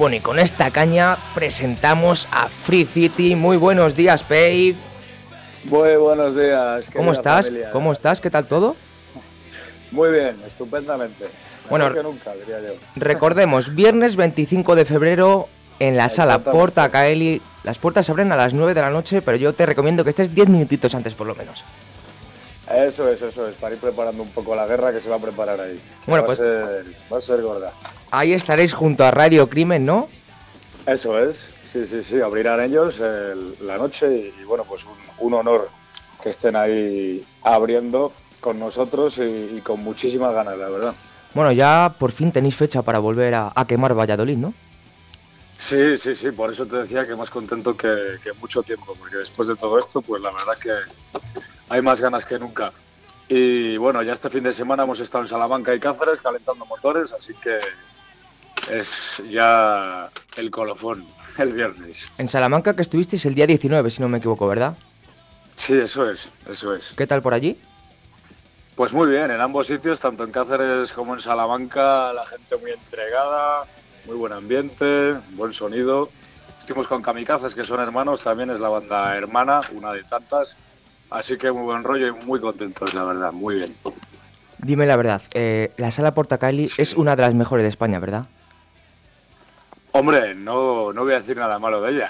Bueno, y con esta caña presentamos a Free City. Muy buenos días, Pave. Muy buenos días. ¿Cómo estás? ¿Cómo estás? ¿Qué tal todo? Muy bien, estupendamente. Bueno, recordemos, viernes 25 de febrero en la sala Porta Caeli. Las puertas se abren a las 9 de la noche, pero yo te recomiendo que estés 10 minutitos antes por lo menos. Eso es, eso es, para ir preparando un poco la guerra que se va a preparar ahí. Bueno, pues va a ser gorda. Ahí estaréis junto a Radio Crimen, ¿no? Eso es, sí, sí, sí, abrirán ellos la noche y, bueno, pues un, honor que estén ahí abriendo con nosotros y, con muchísimas ganas, la verdad. Bueno, ya por fin tenéis fecha para volver a, quemar Valladolid, ¿no? Sí, sí, sí, por eso te decía que más contento que, que mucho tiempo, porque después de todo esto, pues la verdad que hay más ganas que nunca. Y bueno, ya este fin de semana hemos estado en Salamanca y Cáceres calentando motores, así que es ya el colofón el viernes. En Salamanca que estuvisteis el día 19, si no me equivoco, ¿verdad? Sí, eso es, eso es. ¿Qué tal por allí? Pues muy bien, en ambos sitios, tanto en Cáceres como en Salamanca, la gente muy entregada, muy buen ambiente, buen sonido. Estuvimos con Kamikazes, que son hermanos, también es la banda hermana, una de tantas. Así que muy buen rollo y muy contentos, la verdad, muy bien. Dime la verdad, eh, la sala Portacali es una de las mejores de España, ¿verdad? Hombre, no, no voy a decir nada malo de ella.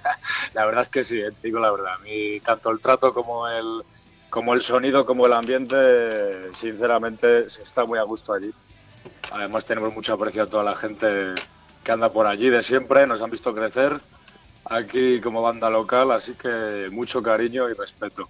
la verdad es que sí, eh, te digo la verdad. A mí tanto el trato como el, como el sonido como el ambiente, sinceramente, se está muy a gusto allí. Además tenemos mucho aprecio a toda la gente que anda por allí de siempre, nos han visto crecer aquí como banda local, así que mucho cariño y respeto.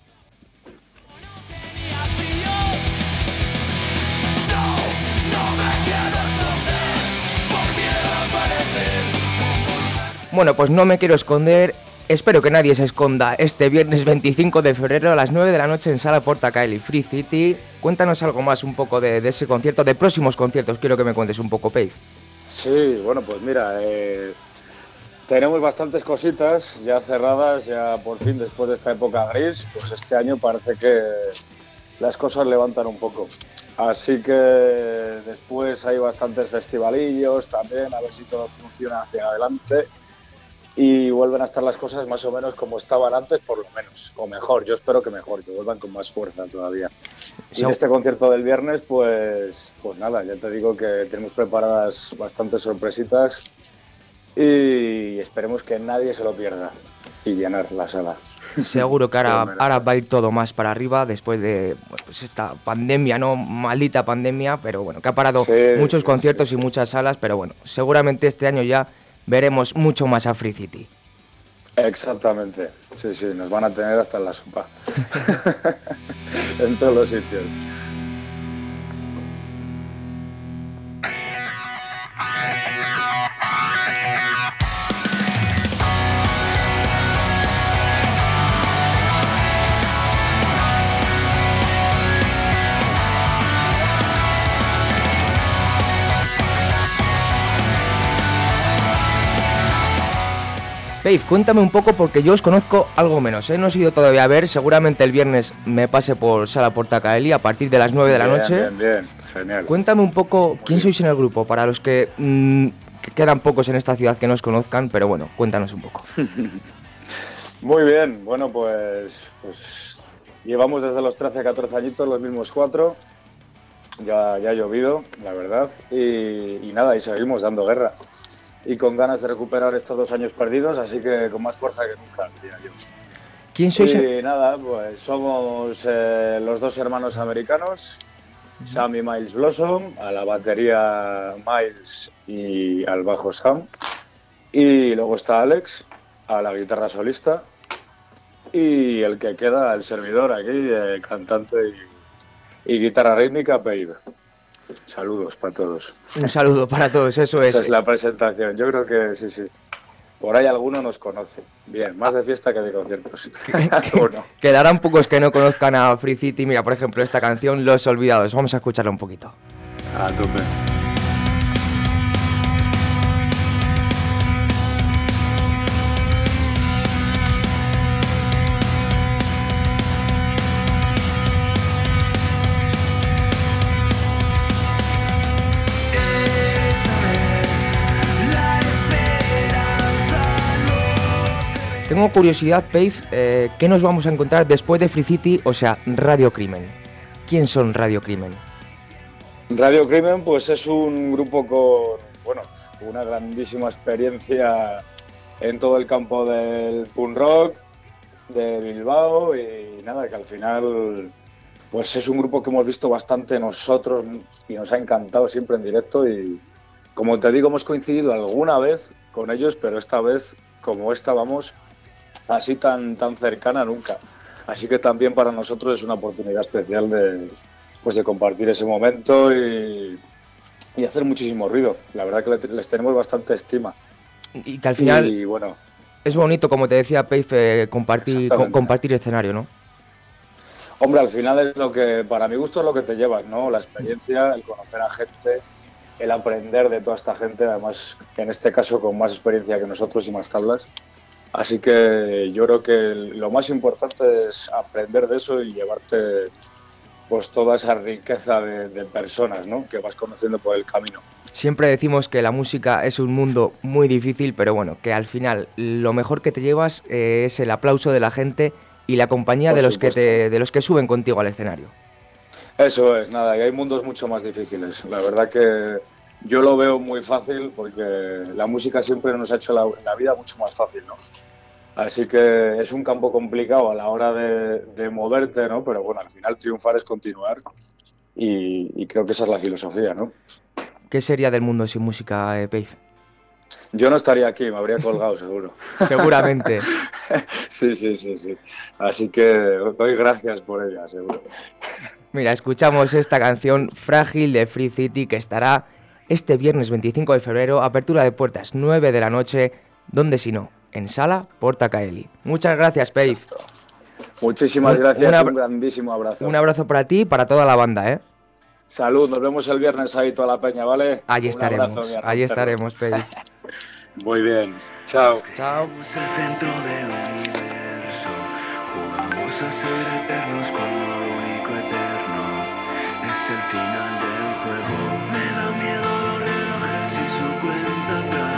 Bueno, pues no me quiero esconder. Espero que nadie se esconda este viernes 25 de febrero a las 9 de la noche en Sala Porta Caeli Free City. Cuéntanos algo más un poco de, ese concierto, de próximos conciertos. Quiero que me cuentes un poco, Pave. Sí, bueno, pues mira, eh, tenemos bastantes cositas ya cerradas, ya por fin después de esta época gris, pues este año parece que las cosas levantan un poco. Así que después hay bastantes festivalillos también, a ver si todo funciona hacia adelante y vuelven a estar las cosas más o menos como estaban antes, por lo menos, o mejor. Yo espero que mejor, que vuelvan con más fuerza todavía. Y en este concierto del viernes, pues, pues nada, ya te digo que tenemos preparadas bastantes sorpresitas y esperemos que nadie se lo pierda y llenar la sala. Seguro que ahora, ahora va a ir todo más para arriba después de pues esta pandemia, ¿no? Maldita pandemia, pero bueno, que ha parado muchos conciertos y muchas salas, pero bueno, seguramente este año ya veremos mucho más a Free City. Exactamente, sí, sí, nos van a tener hasta en la sopa, en todos los sitios. Dave, cuéntame un poco porque yo os conozco algo menos, ¿eh? no he ido todavía a ver, seguramente el viernes me pase por Sala Portacaeli a partir de las 9 de la noche. Bien, bien, genial. Cuéntame un poco quién sois en el grupo, para los que, mm, que quedan pocos en esta ciudad que no os conozcan, pero bueno, cuéntanos un poco. Muy bien, bueno, pues, pues, llevamos desde los 13 a 14 añitos los mismos cuatro. Ya, ya ha llovido, la verdad, y, nada, y seguimos dando guerra. Y con ganas de recuperar estos dos años perdidos, así que con más fuerza que nunca, diría yo. ¿Quién sois? Y nada, pues somos eh, los dos hermanos americanos, Sam y Miles Blossom, a la batería Miles y al bajo Sam. Y luego está Alex, a la guitarra solista y el que queda, el servidor aquí, eh, cantante y, guitarra rítmica, Babe. Saludos para todos. Un saludo para todos, eso es. Esa es la presentación. Yo creo que sí, sí. Por ahí alguno nos conoce. Bien, más de fiesta que de conciertos. Quedarán pocos que no conozcan a Free City. Mira, por ejemplo, esta canción, Los Olvidados. Vamos a escucharla un poquito. A tope. Tengo curiosidad, Pave, eh, ¿qué nos vamos a encontrar después de Free City, o sea, Radio Crimen? ¿Quién son Radio Crimen? Radio Crimen, pues es un grupo con, bueno, una grandísima experiencia en todo el campo del punk rock de Bilbao y nada, que al final pues es un grupo que hemos visto bastante nosotros y nos ha encantado siempre en directo y como te digo hemos coincidido alguna vez con ellos, pero esta vez como estábamos así tan, tan cercana nunca. Así que también para nosotros es una oportunidad especial de, pues de compartir ese momento y, y hacer muchísimo ruido. La verdad que les tenemos bastante estima. Y que al final bueno, es bonito, como te decía Peife, eh, compartir, compartir escenario, ¿no? Hombre, al final es lo que, para mi gusto es lo que te llevas, ¿no? La experiencia, el conocer a gente, el aprender de toda esta gente, además en este caso con más experiencia que nosotros y más tablas. Así que yo creo que lo más importante es aprender de eso y llevarte pues toda esa riqueza de, personas ¿no? que vas conociendo por el camino. Siempre decimos que la música es un mundo muy difícil, pero bueno, que al final lo mejor que te llevas eh, es el aplauso de la gente y la compañía de los, que de los que suben contigo al escenario. Eso es, nada, y hay mundos mucho más difíciles. La verdad que yo lo veo muy fácil porque la música siempre nos ha hecho la, vida mucho más fácil, ¿no? Así que es un campo complicado a la hora de, moverte, ¿no? Pero bueno, al final triunfar es continuar y, creo que esa es la filosofía, ¿no? ¿Qué sería del mundo sin música, eh, Yo no estaría aquí, me habría colgado seguro. Seguramente. sí, sí, sí, sí. Así que doy gracias por ella, seguro. Mira, escuchamos esta canción Frágil de Free City que estará este viernes 25 de febrero, apertura de puertas 9 de la noche, donde si no, en Sala Porta Caeli. Muchas gracias, Pave. Muchísimas gracias, un, grandísimo abrazo. Un abrazo para ti y para toda la banda, ¿eh? Salud, nos vemos el viernes ahí toda la peña, ¿vale? Allí estaremos, allí estaremos, Pave. Muy bien, chao. Chao. el centro del universo, jugamos a ser eternos cuando lo único eterno es el final del juego. Me da miedo cuenta atrás.